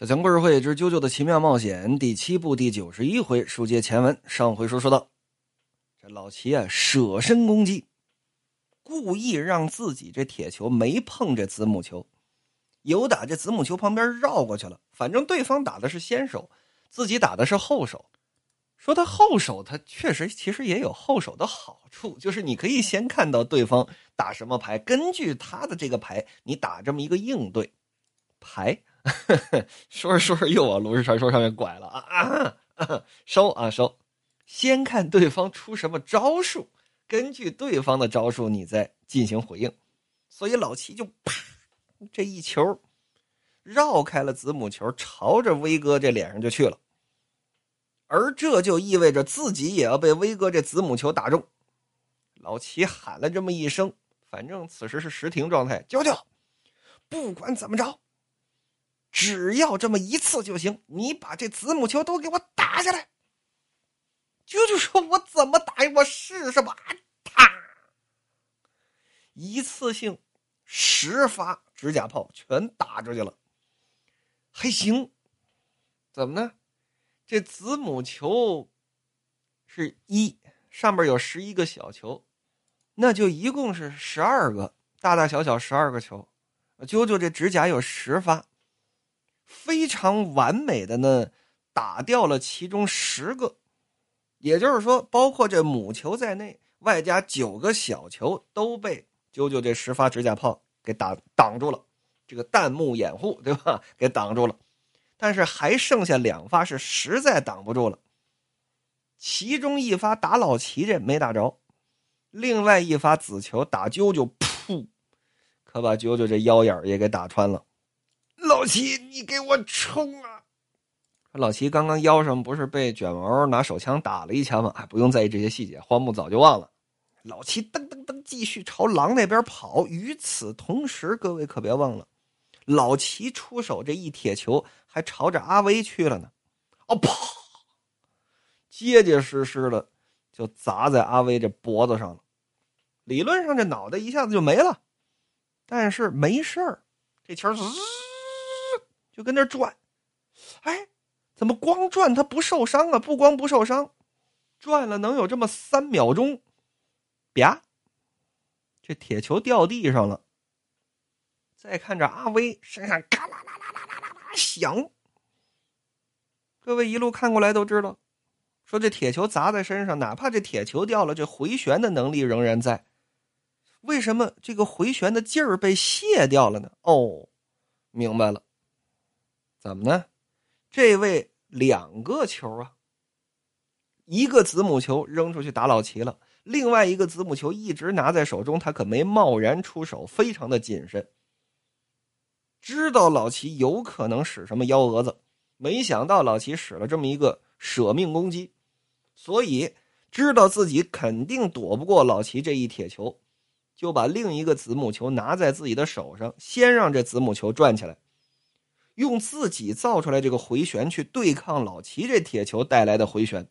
小强故事会之《啾啾的奇妙冒险》第七部第九十一回，书接前文。上回书说到，这老齐啊舍身攻击，故意让自己这铁球没碰这子母球，有打这子母球旁边绕过去了。反正对方打的是先手，自己打的是后手。说他后手，他确实其实也有后手的好处，就是你可以先看到对方打什么牌，根据他的这个牌，你打这么一个应对牌。说着说着又往炉石传说上面拐了啊啊！收啊收！先看对方出什么招数，根据对方的招数，你再进行回应。所以老七就啪，这一球绕开了子母球，朝着威哥这脸上就去了。而这就意味着自己也要被威哥这子母球打中。老七喊了这么一声，反正此时是实停状态，舅舅，不管怎么着。只要这么一次就行，你把这子母球都给我打下来。舅舅说：“我怎么打呀？我试试吧。”啪！一次性十发指甲炮全打出去了，还行。怎么呢？这子母球是一，上面有十一个小球，那就一共是十二个，大大小小十二个球。啾啾这指甲有十发。非常完美的呢，打掉了其中十个，也就是说，包括这母球在内，外加九个小球都被啾啾这十发指甲炮给打挡住了，这个弹幕掩护对吧？给挡住了，但是还剩下两发是实在挡不住了。其中一发打老齐这没打着，另外一发紫球打啾啾，噗，可把啾啾这腰眼也给打穿了。老齐，你给我冲啊！老齐刚刚腰上不是被卷毛拿手枪打了一枪吗？哎，不用在意这些细节，荒木早就忘了。老齐噔噔噔继续朝狼那边跑。与此同时，各位可别忘了，老齐出手这一铁球还朝着阿威去了呢。哦，啪！结结实实的就砸在阿威这脖子上了。理论上这脑袋一下子就没了，但是没事儿，这球滋。就跟那转，哎，怎么光转它不受伤啊？不光不受伤，转了能有这么三秒钟，啪，这铁球掉地上了。再看着阿威身上嘎啦啦啦啦啦啦啦响，各位一路看过来都知道，说这铁球砸在身上，哪怕这铁球掉了，这回旋的能力仍然在。为什么这个回旋的劲儿被卸掉了呢？哦，明白了。怎么呢？这位两个球啊，一个子母球扔出去打老齐了，另外一个子母球一直拿在手中，他可没贸然出手，非常的谨慎。知道老齐有可能使什么幺蛾子，没想到老齐使了这么一个舍命攻击，所以知道自己肯定躲不过老齐这一铁球，就把另一个子母球拿在自己的手上，先让这子母球转起来。用自己造出来这个回旋去对抗老齐这铁球带来的回旋。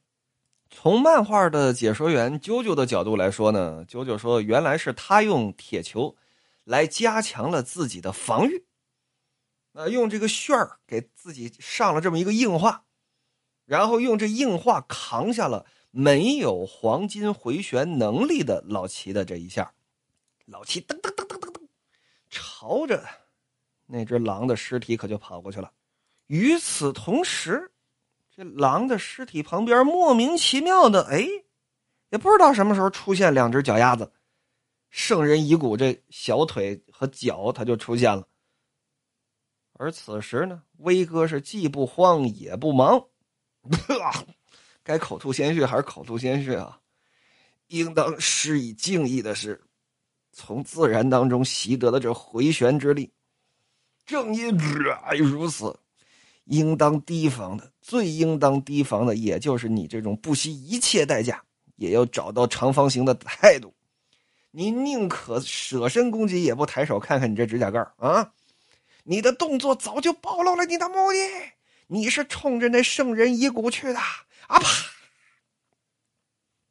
从漫画的解说员啾啾的角度来说呢，啾啾说原来是他用铁球来加强了自己的防御，呃，用这个旋儿给自己上了这么一个硬化，然后用这硬化扛下了没有黄金回旋能力的老齐的这一下。老齐噔噔噔噔噔噔，朝着。那只狼的尸体可就跑过去了。与此同时，这狼的尸体旁边莫名其妙的，哎，也不知道什么时候出现两只脚丫子，圣人遗骨这小腿和脚它就出现了。而此时呢，威哥是既不慌也不忙，该口吐鲜血还是口吐鲜血啊！应当施以敬意的是，从自然当中习得的这回旋之力。正因如此，应当提防的，最应当提防的，也就是你这种不惜一切代价也要找到长方形的态度。你宁可舍身攻击，也不抬手看看你这指甲盖啊！你的动作早就暴露了你的目的，你是冲着那圣人遗骨去的啊！啪！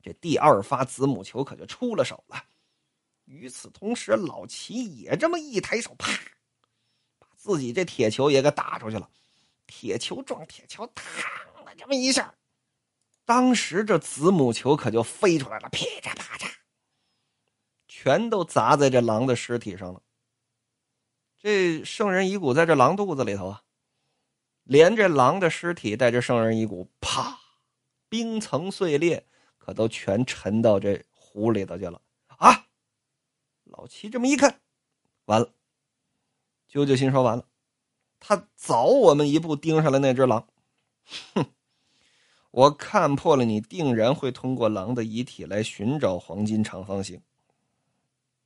这第二发子母球可就出了手了。与此同时，老齐也这么一抬手，啪！自己这铁球也给打出去了，铁球撞铁球，嘡的这么一下，当时这子母球可就飞出来了，噼嚓啪嚓，全都砸在这狼的尸体上了。这圣人遗骨在这狼肚子里头啊，连这狼的尸体带着圣人遗骨，啪，冰层碎裂，可都全沉到这湖里头去了啊！老七这么一看，完了，啾啾心说完了，他早我们一步盯上了那只狼，哼，我看破了，你定然会通过狼的遗体来寻找黄金长方形，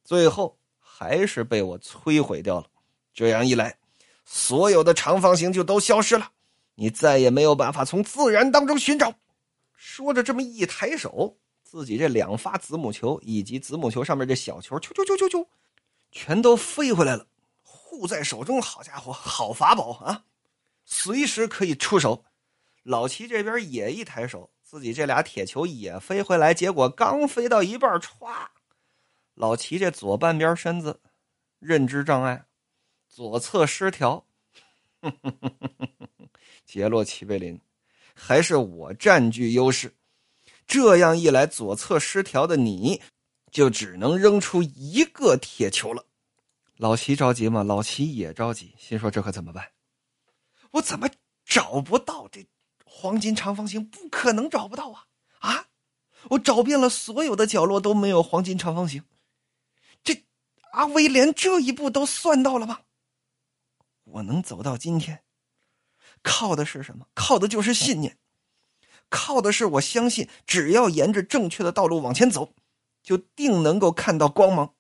最后还是被我摧毁掉了。这样一来，所有的长方形就都消失了，你再也没有办法从自然当中寻找。说着，这么一抬手，自己这两发子母球以及子母球上面这小球，啾啾啾啾啾，全都飞回来了，护在手中。好家伙，好法宝啊！随时可以出手。老齐这边也一抬手，自己这俩铁球也飞回来，结果刚飞到一半，歘，老齐这左半边身子认知障碍。左侧失调，杰洛齐贝林，还是我占据优势。这样一来，左侧失调的你，就只能扔出一个铁球了。老齐着急吗？老齐也着急，心说这可怎么办？我怎么找不到这黄金长方形？不可能找不到啊！啊，我找遍了所有的角落都没有黄金长方形。这阿威连这一步都算到了吗？我能走到今天，靠的是什么？靠的就是信念，靠的是我相信，只要沿着正确的道路往前走，就定能够看到光芒。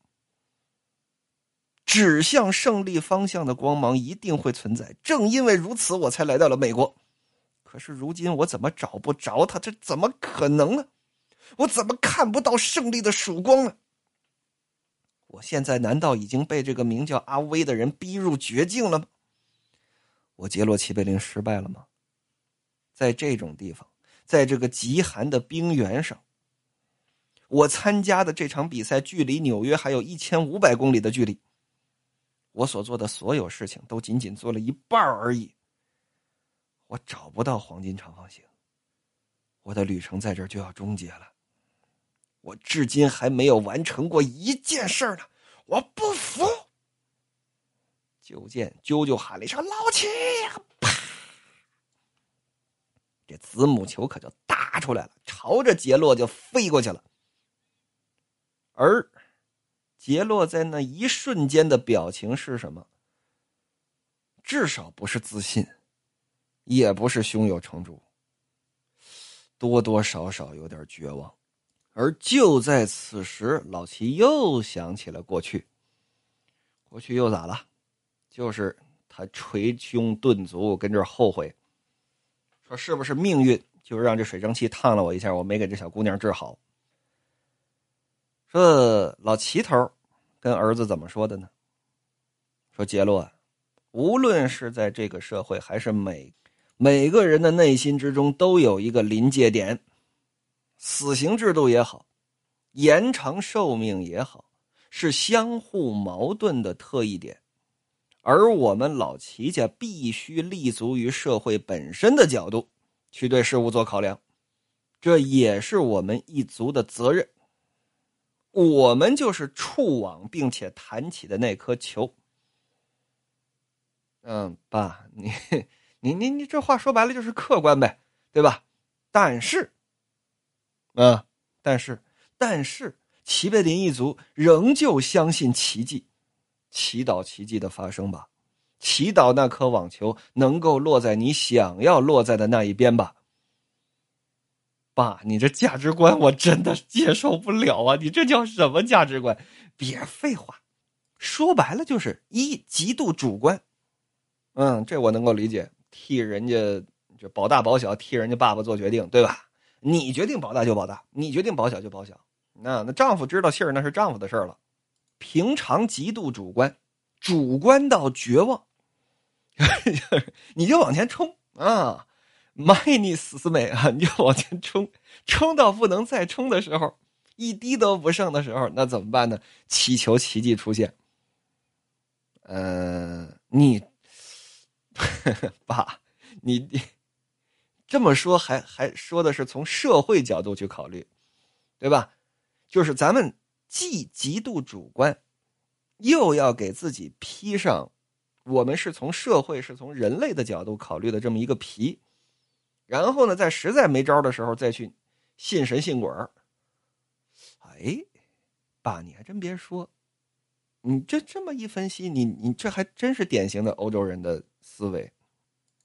指向胜利方向的光芒一定会存在。正因为如此，我才来到了美国。可是如今我怎么找不着他？这怎么可能呢？我怎么看不到胜利的曙光呢？我现在难道已经被这个名叫阿威的人逼入绝境了吗？我杰洛奇贝林失败了吗？在这种地方，在这个极寒的冰原上，我参加的这场比赛距离纽约还有一千五百公里的距离。我所做的所有事情都仅仅做了一半而已。我找不到黄金长方形，我的旅程在这就要终结了。我至今还没有完成过一件事呢，我不服。就见啾啾喊了一声：“老七！”啪，这子母球可就打出来了，朝着杰洛就飞过去了。而杰洛在那一瞬间的表情是什么？至少不是自信，也不是胸有成竹，多多少少有点绝望。而就在此时，老齐又想起了过去。过去又咋了？就是他捶胸顿足，跟这后悔，说是不是命运就是让这水蒸气烫了我一下，我没给这小姑娘治好。说老齐头跟儿子怎么说的呢？说杰洛，无论是在这个社会，还是每每个人的内心之中，都有一个临界点。死刑制度也好，延长寿命也好，是相互矛盾的特异点。而我们老齐家必须立足于社会本身的角度，去对事物做考量，这也是我们一族的责任。我们就是触网并且弹起的那颗球。嗯，爸，你 你你你这话说白了就是客观呗，对吧？但是，啊，但是，但是，齐贝林一族仍旧相信奇迹。祈祷奇迹的发生吧，祈祷那颗网球能够落在你想要落在的那一边吧。爸，你这价值观我真的接受不了啊！你这叫什么价值观？别废话，说白了就是一极度主观。嗯，这我能够理解，替人家就保大保小，替人家爸爸做决定，对吧？你决定保大就保大，你决定保小就保小。那那丈夫知道信儿，那是丈夫的事儿了。平常极度主观，主观到绝望，你就往前冲啊！卖你死死美啊！你就往前冲，冲到不能再冲的时候，一滴都不剩的时候，那怎么办呢？祈求奇迹出现。嗯，你 爸，你这么说还还说的是从社会角度去考虑，对吧？就是咱们既极度主观，又要给自己披上我们是从社会、是从人类的角度考虑的这么一个皮，然后呢，在实在没招的时候再去信神信鬼儿。哎，爸，你还真别说，你这这么一分析，你你这还真是典型的欧洲人的思维。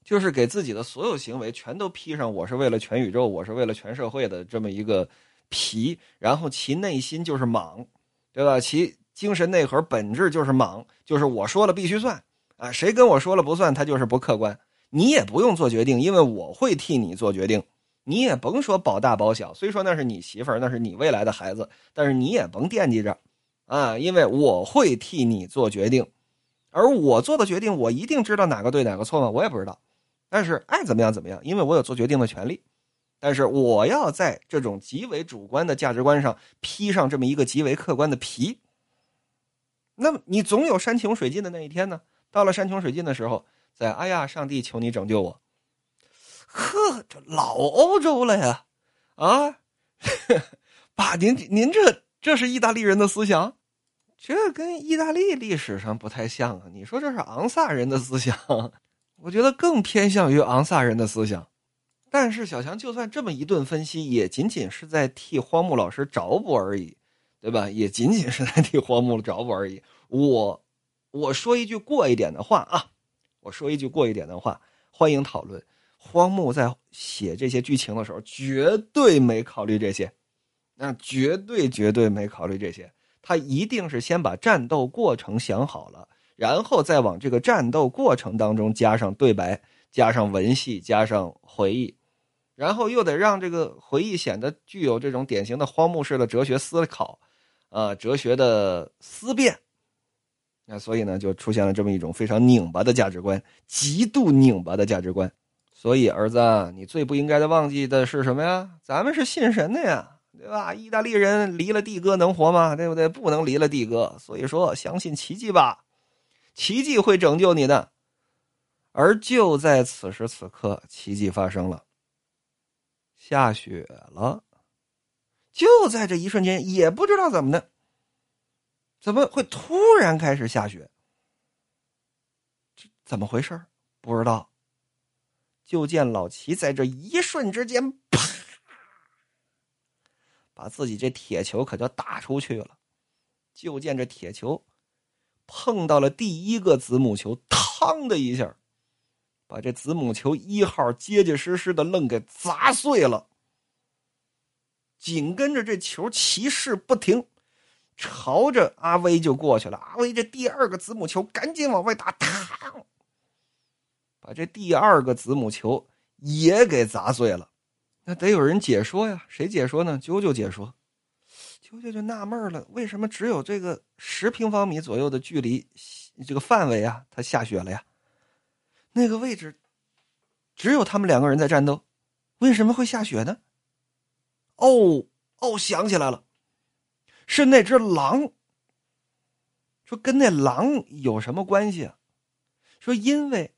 就是给自己的所有行为全都披上“我是为了全宇宙，我是为了全社会”的这么一个皮，然后其内心就是莽，对吧？其精神内核本质就是莽，就是我说了必须算啊，谁跟我说了不算，他就是不客观。你也不用做决定，因为我会替你做决定。你也甭说保大保小，虽说那是你媳妇儿，那是你未来的孩子，但是你也甭惦记着啊，因为我会替你做决定，而我做的决定，我一定知道哪个对哪个错吗？我也不知道。但是爱怎么样怎么样，因为我有做决定的权利。但是我要在这种极为主观的价值观上披上这么一个极为客观的皮。那么你总有山穷水尽的那一天呢？到了山穷水尽的时候，在哎呀，上帝求你拯救我！呵，这老欧洲了呀！啊，爸，您您这这是意大利人的思想，这跟意大利历史上不太像啊。你说这是昂萨人的思想？我觉得更偏向于昂萨人的思想，但是小强就算这么一顿分析，也仅仅是在替荒木老师找补而已，对吧？也仅仅是在替荒木找补而已。我我说一句过一点的话啊，我说一句过一点的话，欢迎讨论。荒木在写这些剧情的时候，绝对没考虑这些，那绝对绝对没考虑这些，他一定是先把战斗过程想好了。然后再往这个战斗过程当中加上对白，加上文戏，加上回忆，然后又得让这个回忆显得具有这种典型的荒木式的哲学思考，啊，哲学的思辨。那所以呢，就出现了这么一种非常拧巴的价值观，极度拧巴的价值观。所以儿子，你最不应该的忘记的是什么呀？咱们是信神的呀，对吧？意大利人离了帝哥能活吗？对不对？不能离了帝哥。所以说，相信奇迹吧。奇迹会拯救你的，而就在此时此刻，奇迹发生了，下雪了。就在这一瞬间，也不知道怎么的，怎么会突然开始下雪？这怎么回事不知道。就见老齐在这一瞬之间，啪，把自己这铁球可就打出去了。就见这铁球。碰到了第一个子母球，嘡的一下，把这子母球一号结结实实的愣给砸碎了。紧跟着这球骑士不停，朝着阿威就过去了。阿威这第二个子母球赶紧往外打，嘡，把这第二个子母球也给砸碎了。那得有人解说呀？谁解说呢？啾啾解说。啾啾就纳闷了，为什么只有这个十平方米左右的距离，这个范围啊，它下雪了呀？那个位置只有他们两个人在战斗，为什么会下雪呢？哦哦，想起来了，是那只狼。说跟那狼有什么关系啊？说因为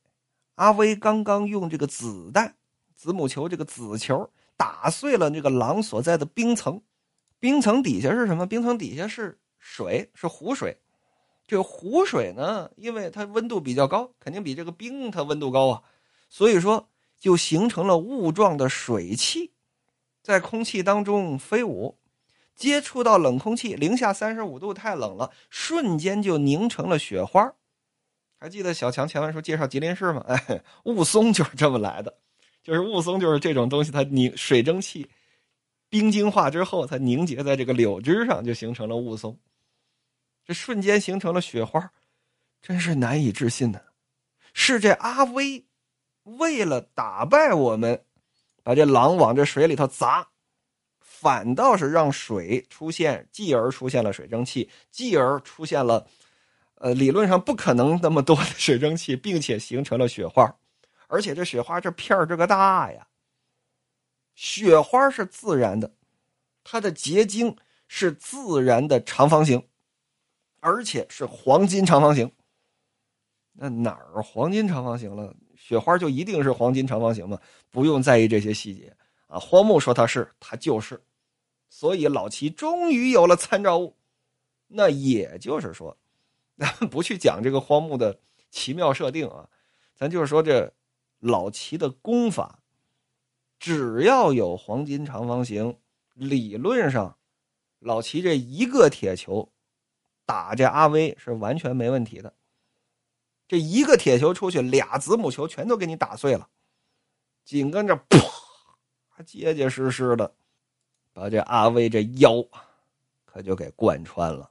阿威刚刚用这个子弹子母球这个子球打碎了那个狼所在的冰层。冰层底下是什么？冰层底下是水，是湖水。这个湖水呢，因为它温度比较高，肯定比这个冰它温度高啊，所以说就形成了雾状的水汽，在空气当中飞舞，接触到冷空气，零下三十五度太冷了，瞬间就凝成了雪花。还记得小强前文书介绍吉林市吗？哎，雾凇就是这么来的，就是雾凇就是这种东西，它凝水蒸气。冰晶化之后，它凝结在这个柳枝上，就形成了雾凇。这瞬间形成了雪花，真是难以置信呢。是这阿威为了打败我们，把这狼往这水里头砸，反倒是让水出现，继而出现了水蒸气，继而出现了，呃，理论上不可能那么多的水蒸气，并且形成了雪花，而且这雪花这片儿这个大呀。雪花是自然的，它的结晶是自然的长方形，而且是黄金长方形。那哪儿黄金长方形了？雪花就一定是黄金长方形吗？不用在意这些细节啊。荒木说他是，他就是，所以老齐终于有了参照物。那也就是说，咱不去讲这个荒木的奇妙设定啊，咱就是说这老齐的功法，只要有黄金长方形，理论上老齐这一个铁球打这阿威是完全没问题的。这一个铁球出去，俩子母球全都给你打碎了，紧跟着啪，结结实实的把这阿威这腰可就给贯穿了。